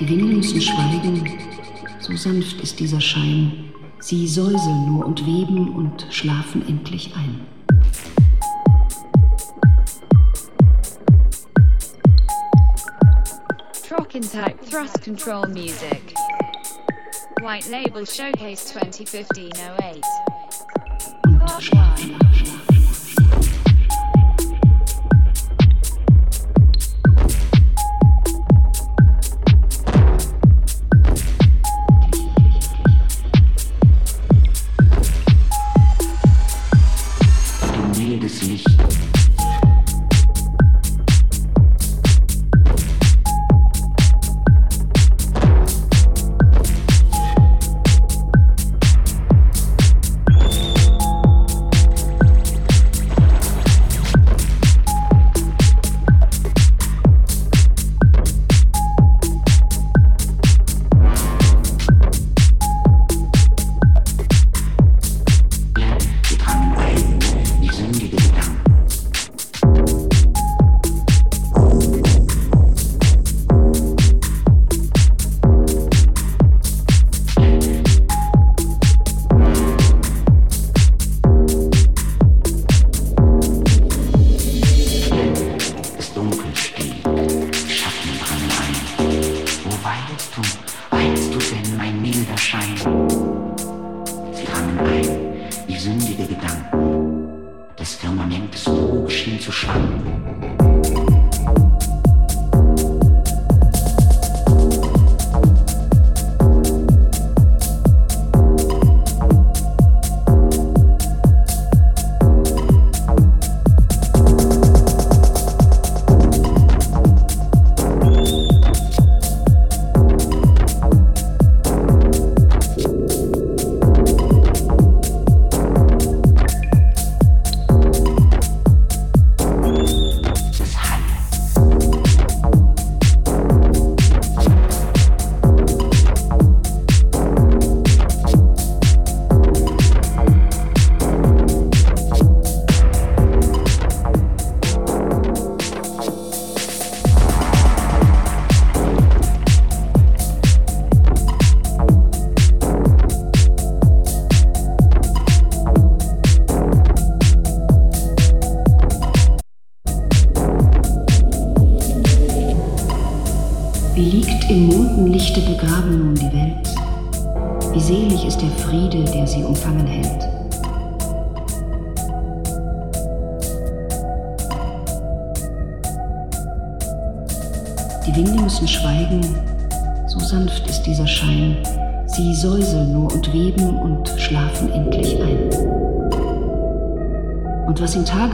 Die Winde müssen schweigen, so sanft ist dieser Schein. Sie säuseln nur und weben und schlafen endlich ein. Trocking type thrust control music. White Label Showcase 2015 08. Und schlafen.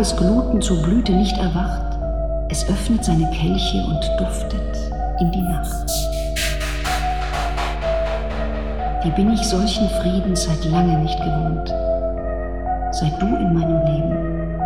Tagesgluten zur Blüte nicht erwacht, es öffnet seine Kelche und duftet in die Nacht. Wie bin ich solchen Frieden seit lange nicht gewohnt, seit du in meinem Leben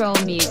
Control Music.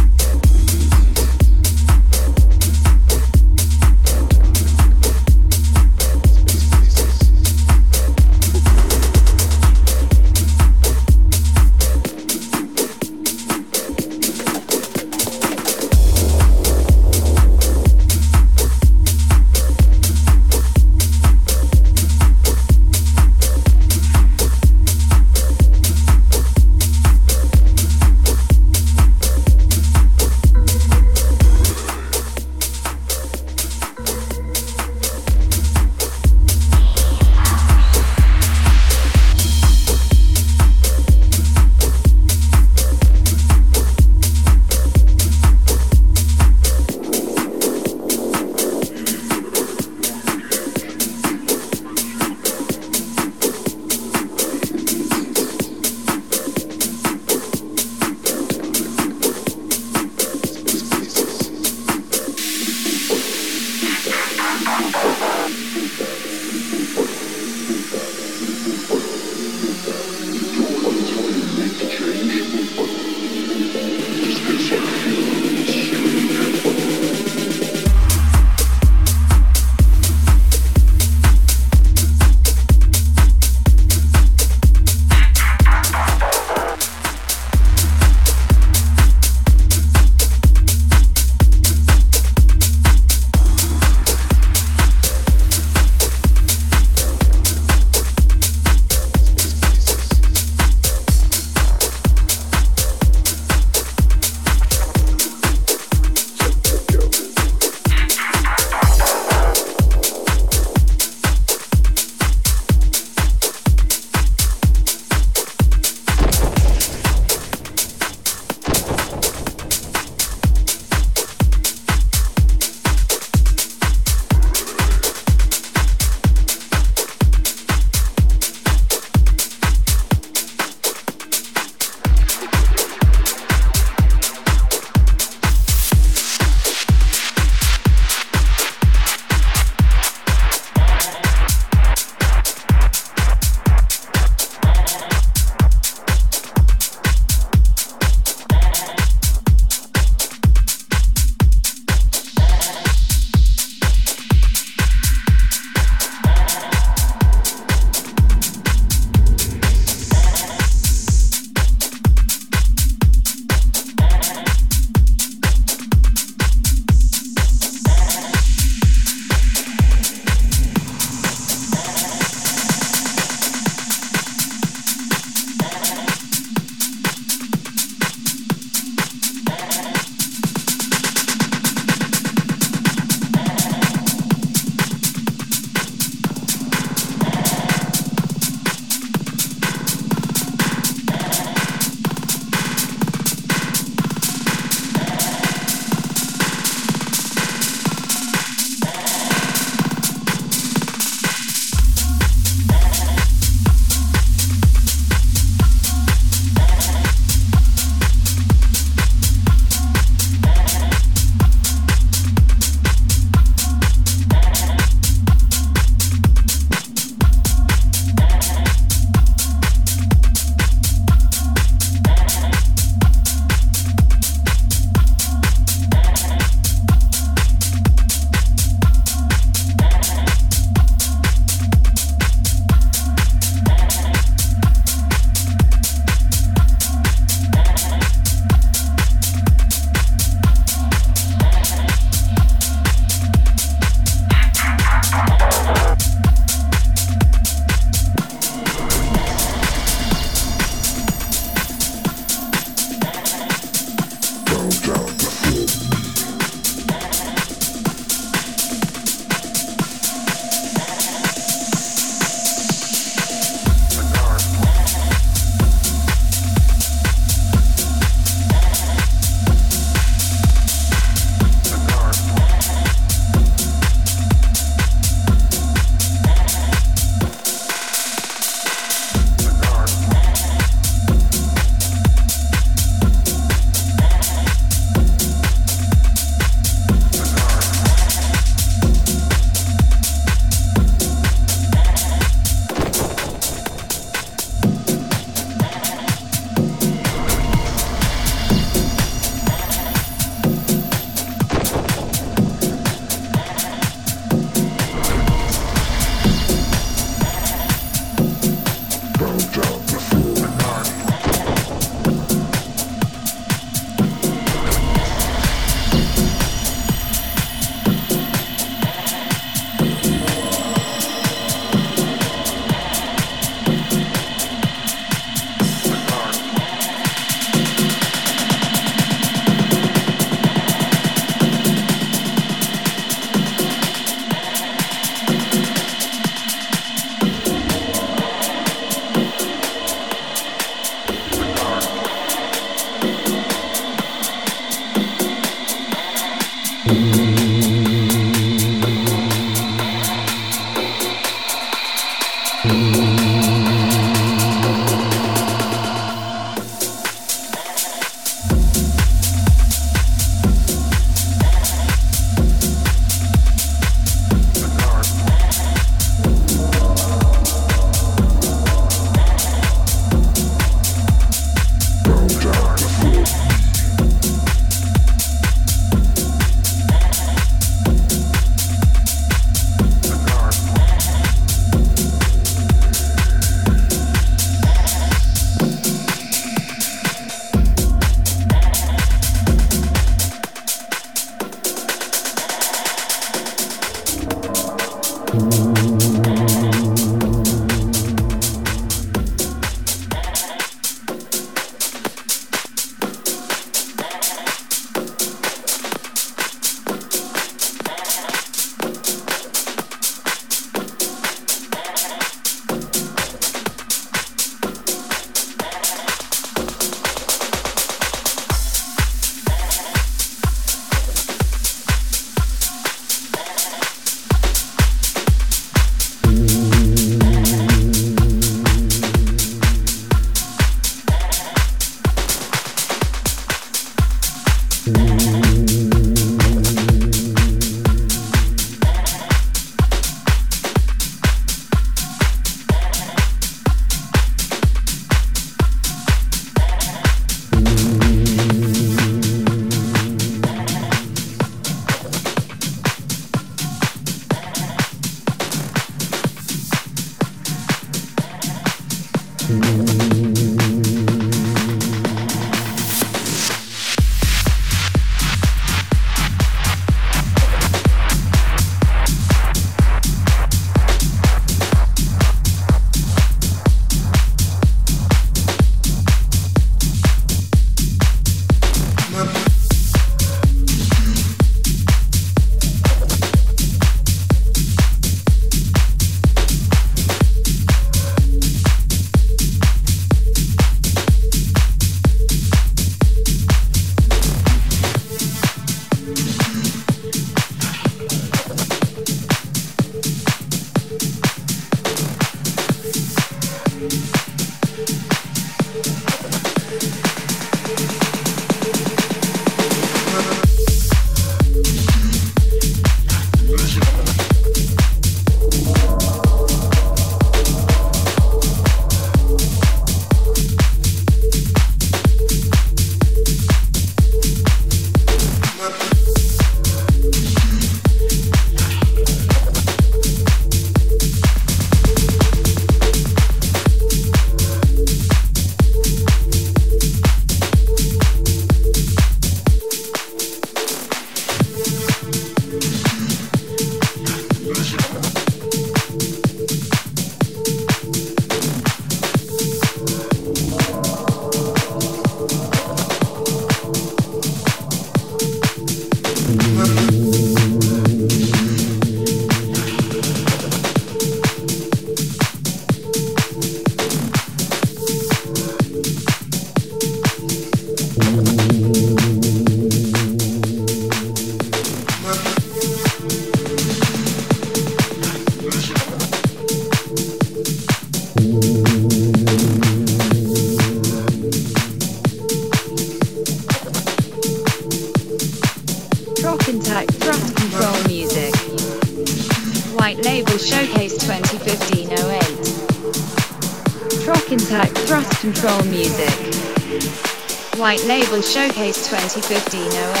Showcase 2015 08.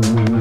Mm-hmm.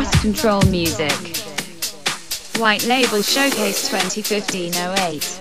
Thrust Control Music. White Label Showcase 2015 08.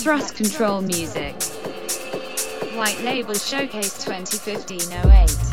Thrust Control Music. White Label Showcase 2015 08.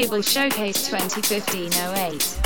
Label Showcase 2015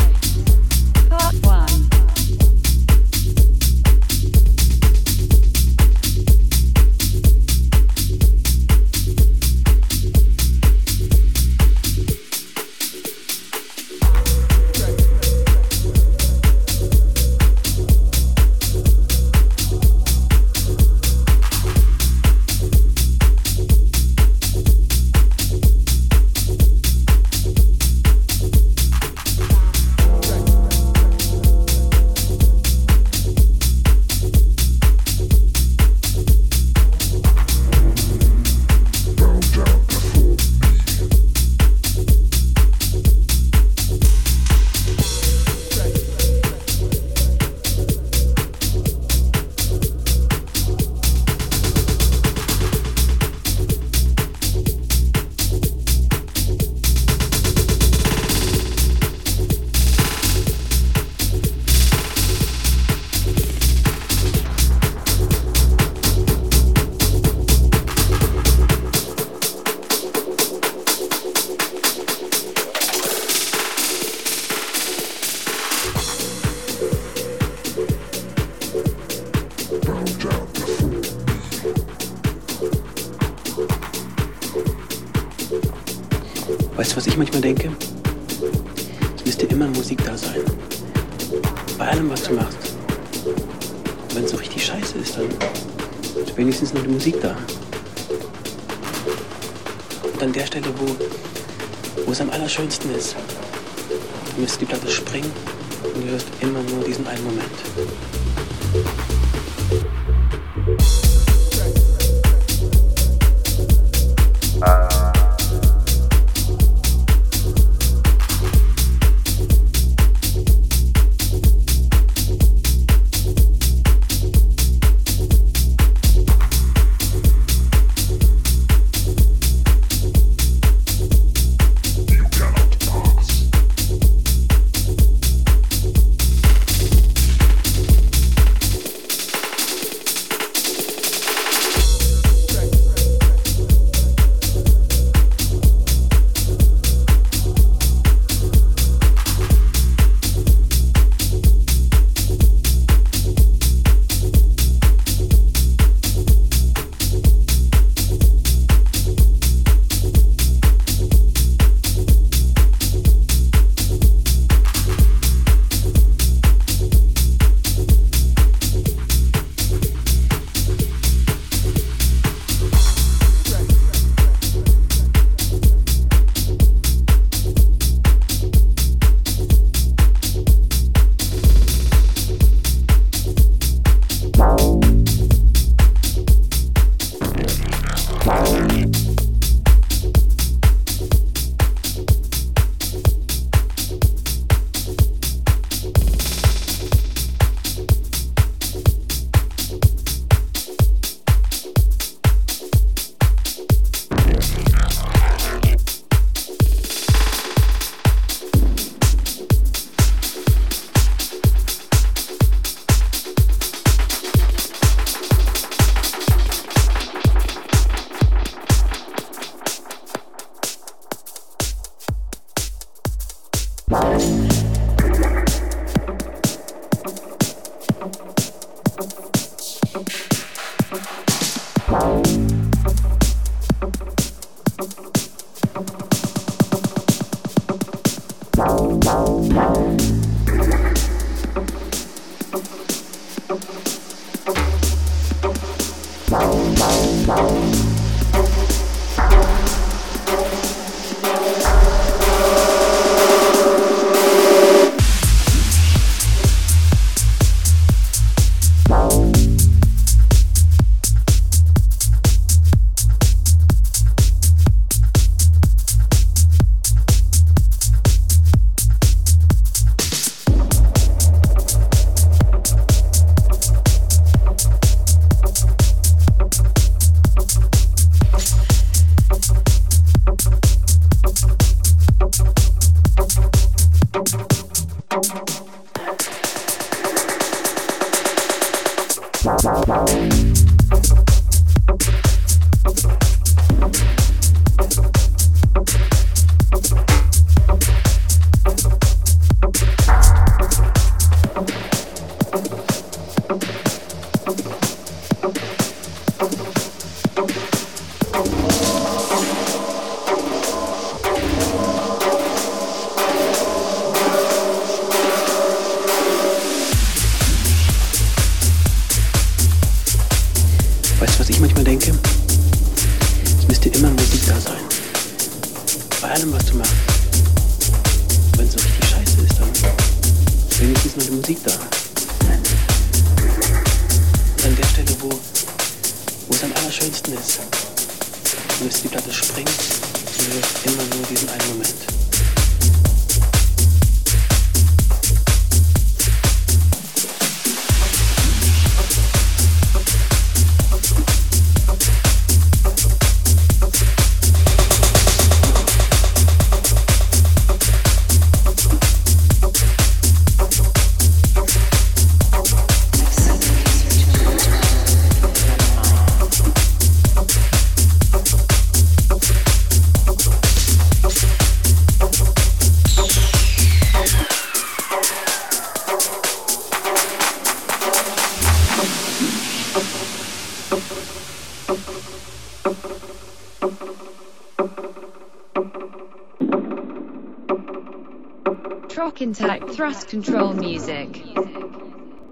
Contact Thrust Control Music.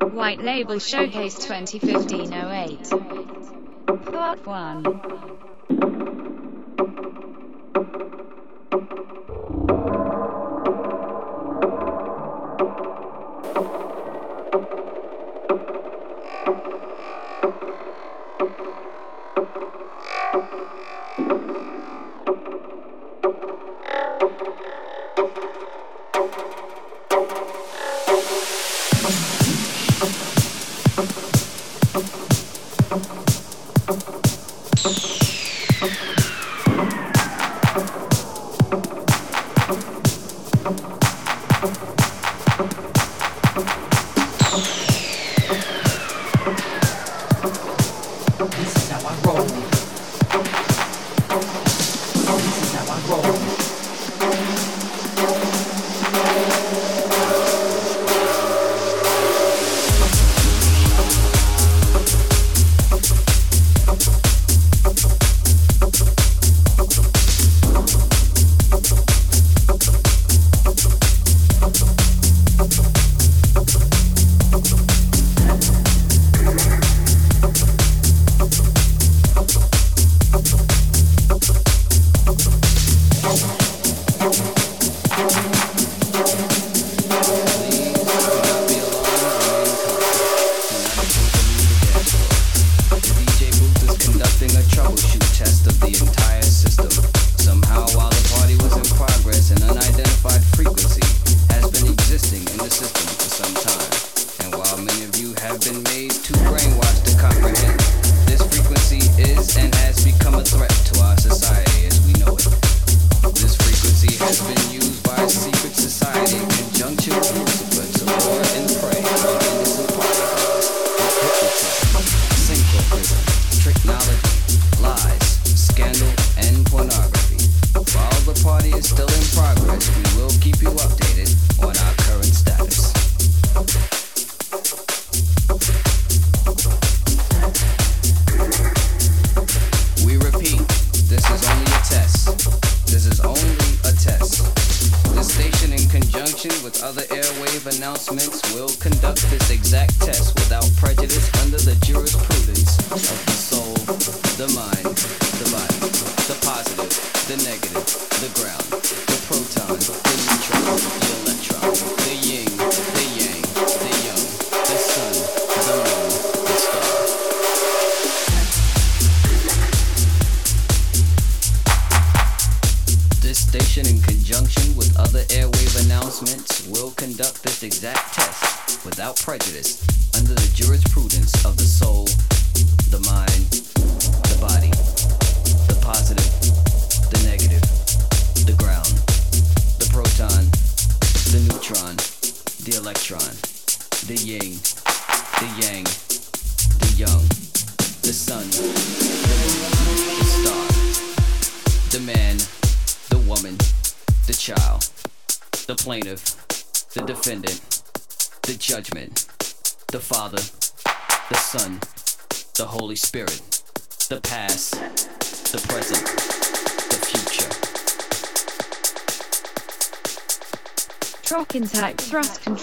White Label Showcase 2015-08. Part 1.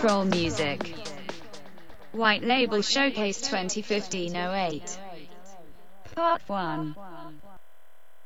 Music. White Label Showcase 2015-08. Part 1.